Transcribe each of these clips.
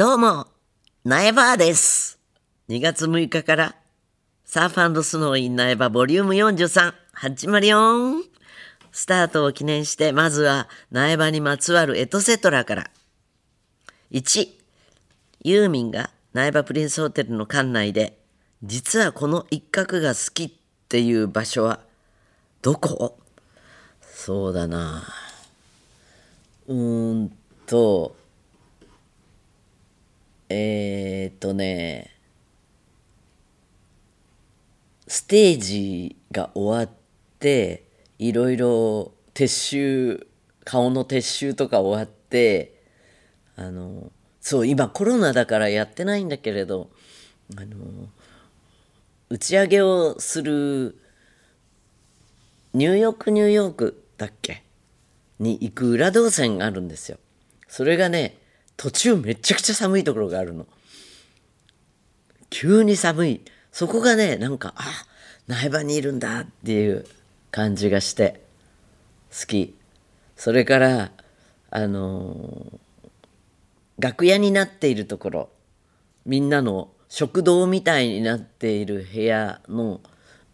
どうも、苗場です。2月6日から、サーフスノーイン苗場ボリューム43、始まるよん。スタートを記念して、まずは苗場にまつわるエトセトラから。1、ユーミンが苗場プリンスホテルの館内で、実はこの一角が好きっていう場所は、どこ？そうだな。うーんと、えー、っとね、ステージが終わって、いろいろ撤収、顔の撤収とか終わって、あの、そう、今コロナだからやってないんだけれど、あの、打ち上げをする、ニューヨークニューヨークだっけ？に行く裏動線があるんですよ。それがね、途中めちゃくちゃ寒いところがあるの。急に寒い。そこがね、なんか、あ、苗場にいるんだっていう感じがして、好き。それから、あのー楽屋になっているところ、みんなの食堂みたいになっている部屋の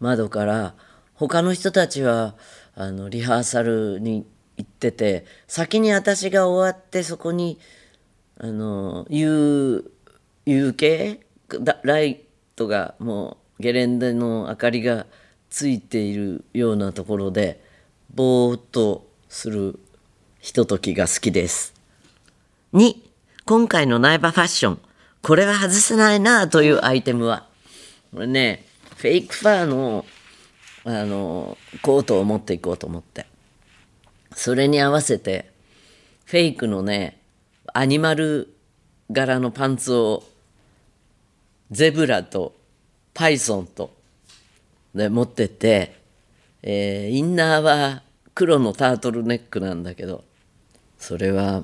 窓から、他の人たちは、あの、リハーサルに行ってて、先に私が終わってそこに、あの、夕、夕系ライトがもうゲレンデの明かりがついているようなところで、ぼーっとするひとときが好きです。2、今回の苗場ファッション。これは外せないなというアイテムは、これね、フェイクファーの、あの、コートを持っていこうと思って。それに合わせて、フェイクのね、アニマル柄のパンツを、ゼブラとパイソンと、で持ってって、えーインナーは黒のタートルネックなんだけど、それは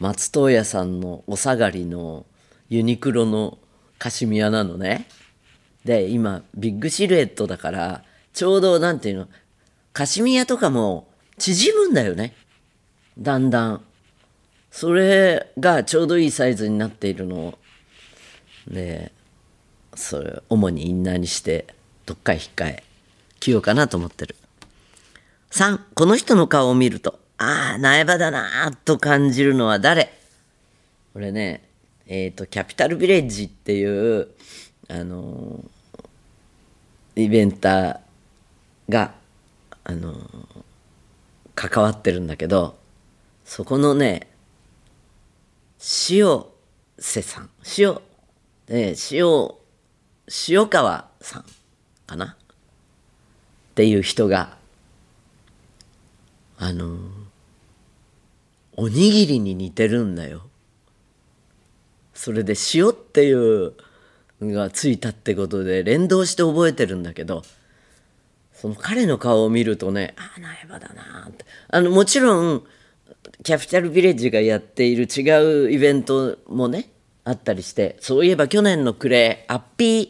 松任谷さんのお下がりのユニクロのカシミヤなのね。で、今、ビッグシルエットだから、ちょうど、なんていうの、カシミヤとかも縮むんだよね。だんだん。それがちょうどいいサイズになっているのを。で、それ、主にインナーにして、どっかへ引っかえ、着ようかなと思ってる。3、この人の顔を見ると、ああ、苗場だなと感じるのは誰？これね、えっ、と、キャピタルビレッジっていう、あのーイベンターが、あのー関わってるんだけど、そこのね、塩瀬さん、塩、ね、塩、塩川さんかな？っていう人が、あのおにぎりに似てるんだよ。それで塩っていうのがついたってことで連動して覚えてるんだけど、その彼の顔を見るとね、ああ、苗場だなって。あの、もちろん、キャピタルビレッジがやっている違うイベントもね、あったりして、そういえば去年の暮れ、アッピー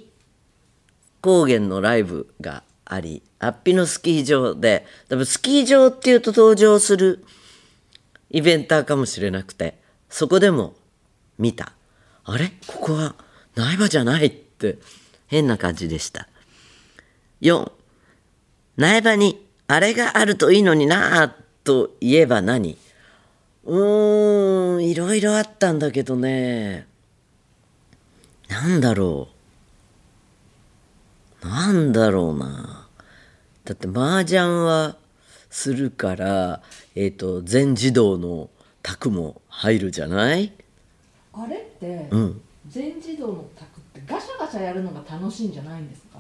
高原のライブがあり、アッピーのスキー場で、多分スキー場っていうと登場するイベンターかもしれなくて、そこでも見た。あれ？ここは苗場じゃないって変な感じでした。4、苗場にあれがあるといいのになぁと言えば何？うーん、いろいろあったんだけどね。なんだろう。なんだろうな。だって麻雀はするから、えっ、と、全自動の卓も入るじゃない？あれって、うん。全自動の卓ってガシャガシャやるのが楽しいんじゃないんですか？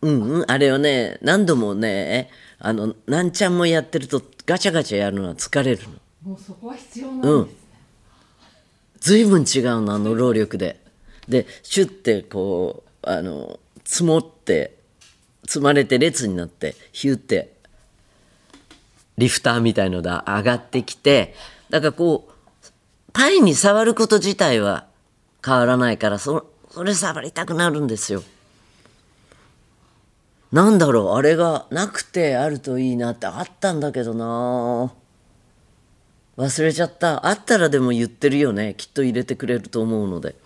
うんうん、あれをね、何度もね、あの、なんちゃんもやってるとガチャガチャやるのは疲れるの。もうそこは必要なんですね、随分違うの、あの労力で。で、シュッてこう、あの、積もって、積まれて列になって、ヒュッて、リフターみたいので上がってきて、だからこう、パイに触ること自体は変わらないから、そそれ触りたくなるんですよ。なんだろう、あれがなくてあるといいなってあったんだけどな忘れちゃった。あったらでも言ってるよね。きっと入れてくれると思うので。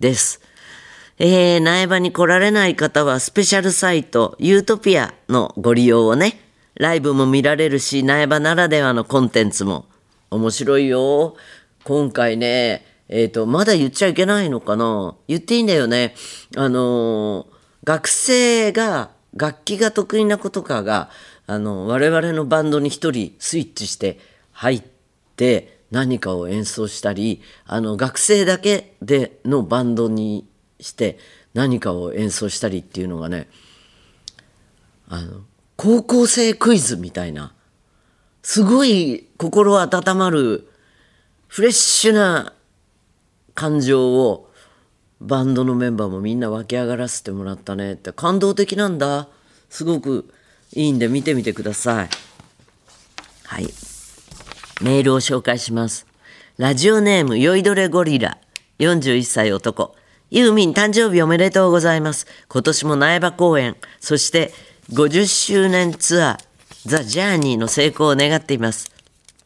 です。えー、苗場に来られない方はスペシャルサイトユートピアのご利用をね、ライブも見られるし、苗場ならではのコンテンツも面白いよ。今回ね、えっ、と、まだ言っちゃいけないのかな言っていいんだよね。あのー学生が、楽器が得意な子とかが、あの、我々のバンドに一人スイッチして入って何かを演奏したり、あの、学生だけでのバンドにして何かを演奏したりっていうのがね、あの、高校生クイズみたいな、すごい心温まる、フレッシュな感情をバンドのメンバーもみんな湧き上がらせてもらったねって感動的なんだ。すごくいいんで見てみてください。はい。メールを紹介します。ラジオネーム酔いどれゴリラ。41歳男。ユーミン誕生日おめでとうございます。今年も苗場公演。そして50周年ツアー。ザ・ジャーニーの成功を願っています。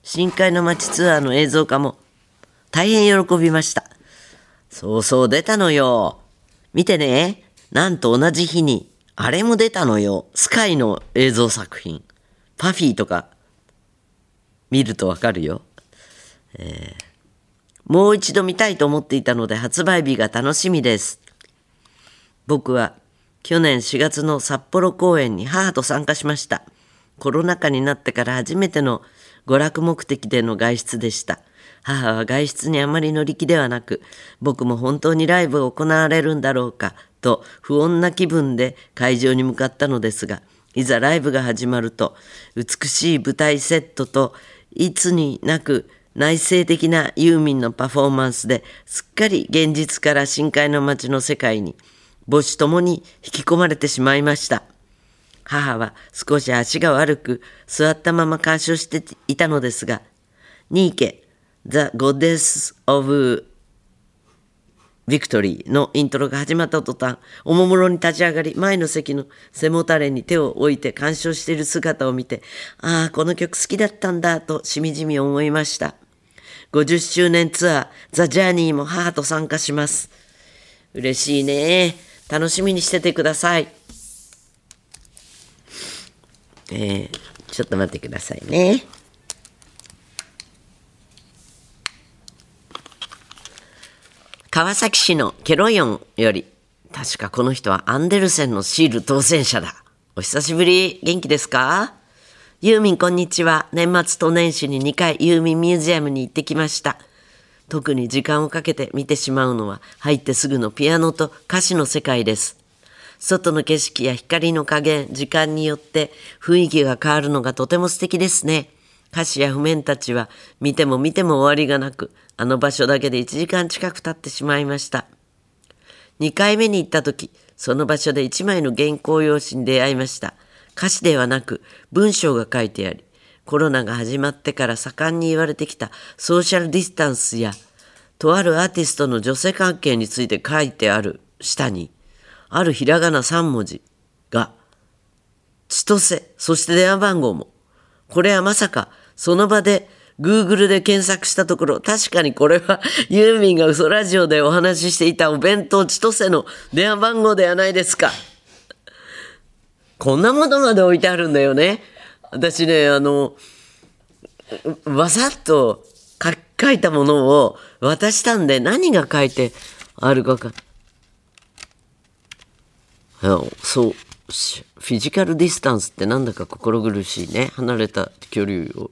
深海の街ツアーの映像化も。大変喜びました。そうそう出たのよ。見てね。なんと同じ日に、あれも出たのよ。スカイの映像作品。パフィーとか、見るとわかるよ。えーもう一度見たいと思っていたので発売日が楽しみです。僕は去年4月の札幌公演に母と参加しました。コロナ禍になってから初めての娯楽目的での外出でした。母は外出にあまり乗り気ではなく、僕も本当にライブが行われるんだろうかと不穏な気分で会場に向かったのですが、いざライブが始まると、美しい舞台セットといつになく内省的なユーミンのパフォーマンスですっかり現実から深海の街の世界に母子ともに引き込まれてしまいました。母は少し足が悪く座ったまま鑑賞していたのですが、ニーケ、The Goddess of Victory のイントロが始まった途端、おもむろに立ち上がり、前の席の背もたれに手を置いて鑑賞している姿を見て、ああ、この曲好きだったんだとしみじみ思いました。50周年ツアー、ザ・ジャーニーも母と参加します。嬉しいね。楽しみにしててください。えー、ちょっと待ってくださいね。川崎市のケロヨンより、確かこの人はアンデルセンのシール当選者だ。お久しぶり、元気ですか？ユーミンこんにちは。年末と年始に2回ユーミンミュージアムに行ってきました。特に時間をかけて見てしまうのは入ってすぐのピアノと歌詞の世界です。外の景色や光の加減、時間によって雰囲気が変わるのがとても素敵ですね。歌詞や譜面たちは見ても見ても終わりがなく、あの場所だけで1時間近く経ってしまいました。2回目に行った時、その場所で1枚の原稿用紙に出会いました。歌詞ではなく文章が書いてあり、コロナが始まってから盛んに言われてきたソーシャルディスタンスや、とあるアーティストの女性関係について書いてある下に、あるひらがな3文字が、千歳、そして電話番号も。これはまさか、その場で Google で検索したところ、確かにこれは ユーミンが嘘ラジオでお話ししていたお弁当千歳の電話番号ではないですか。こんなものまで置いてあるんだよね。私ね、あの、わざっと書書いたものを渡したんで何が書いてあるかか。あそうフィジカルディスタンスってなんだか心苦しいね。離れた距離を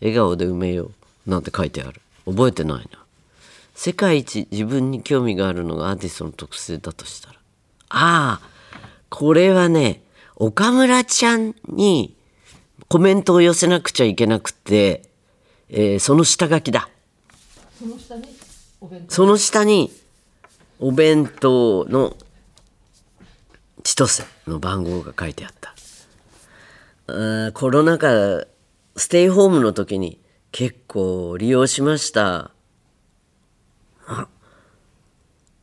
笑顔で埋めようなんて書いてある。覚えてないな。世界一自分に興味があるのがアーティストの特性だとしたら。ああこれはね岡村ちゃんにコメントを寄せなくちゃいけなくて、えーその下書きだ。その下にお弁当。その下にお弁当の千歳の番号が書いてあった。あコロナ禍ステイホームの時に結構利用しました。あ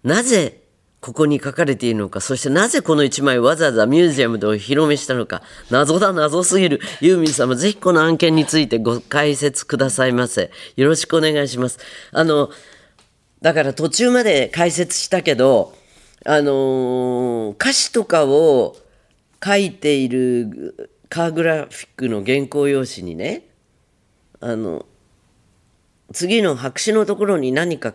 なぜここに書かれているのか、そしてなぜこの一枚わざわざミュージアムでお披露目したのか、謎だ謎すぎる。ユーミン様、ぜひこの案件についてご解説くださいませ。よろしくお願いします。あの、だから途中まで解説したけど、あのー歌詞とかを書いているカーグラフィックの原稿用紙にね、あの、次の白紙のところに何か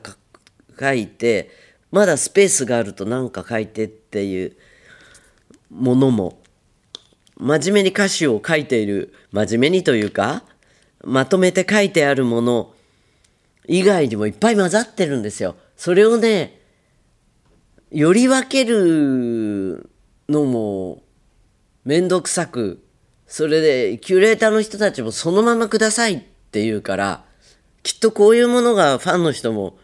書いてまだスペースがあると何か書いてっていうものも真面目に歌詞を書いている真面目にというかまとめて書いてあるもの以外にもいっぱい混ざってるんですよ。それをねより分けるのも面倒くさくそれでキュレーターの人たちもそのままくださいって言うからきっとこういうものがファンの人も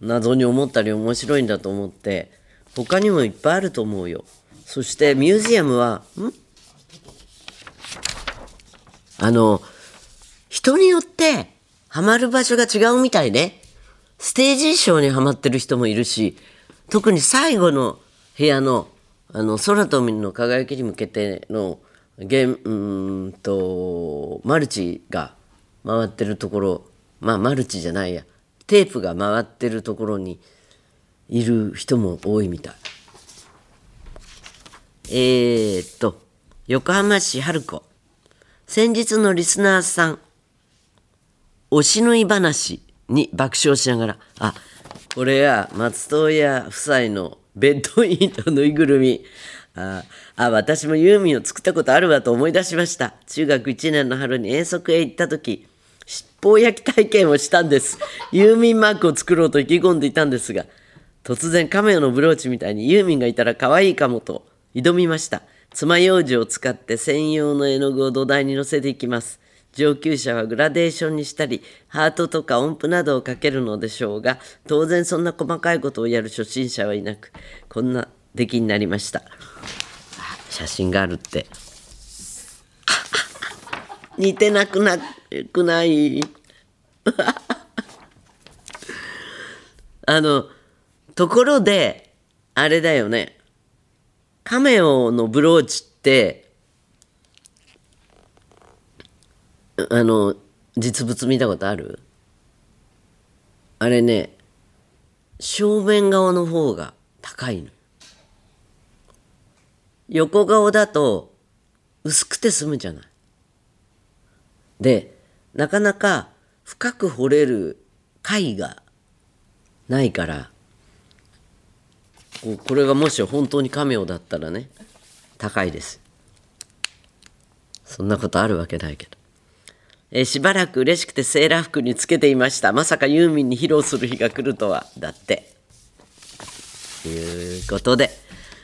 謎に思ったり面白いんだと思って他にもいっぱいあると思うよ。そしてミュージアムはん？あの人によってハマる場所が違うみたいね。ステージ衣装にはまってる人もいるし特に最後の部屋のあの空と海の輝きに向けてのゲーうんとマルチが回ってるところまあマルチじゃないやテープが回ってるところにいる人も多いみたい。えー、っと横浜市春子先日のリスナーさんおしのい話に爆笑しながらあこれは松任谷夫妻のベッドインのぬいぐるみ。ああ私もユーミンを作ったことあるわと思い出しました。中学1年の春に遠足へ行った時七宝焼き体験をしたんです。ユーミンマークを作ろうと意気込んでいたんですが突然カメオのブローチみたいにユーミンがいたら可愛いかもと挑みました。爪楊枝を使って専用の絵の具を土台に乗せていきます。上級者はグラデーションにしたりハートとか音符などをかけるのでしょうが当然そんな細かいことをやる初心者はいなくこんな出来になりました。写真があるって。似てなくなくない？あのところであれだよね。カメオのブローチってあの実物見たことある？あれね正面側の方が高いの。横顔だと薄くて済むじゃない。でなかなか深く掘れる貝がないからこうこれがもし本当にカメオだったらね高いです。そんなことあるわけないけど、えーしばらく嬉しくてセーラー服につけていました。まさかユーミンに披露する日が来るとは。だって。ということで。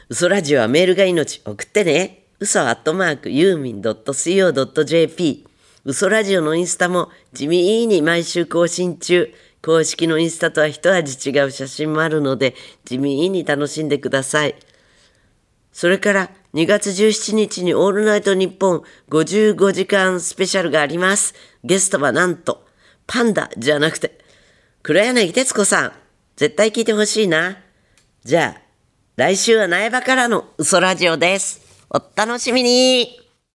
嘘ラジオはメールが命。送ってね。嘘アットマークユーミン .co.jp 嘘ラジオのインスタも地味に毎週更新中。公式のインスタとは一味違う写真もあるので地味に楽しんでください。それから2月17日にオールナイト日本55時間スペシャルがあります。ゲストはなんと、パンダじゃなくて、黒柳徹子さん。絶対聞いてほしいな。じゃあ、来週は苗場からの嘘ラジオです。お楽しみに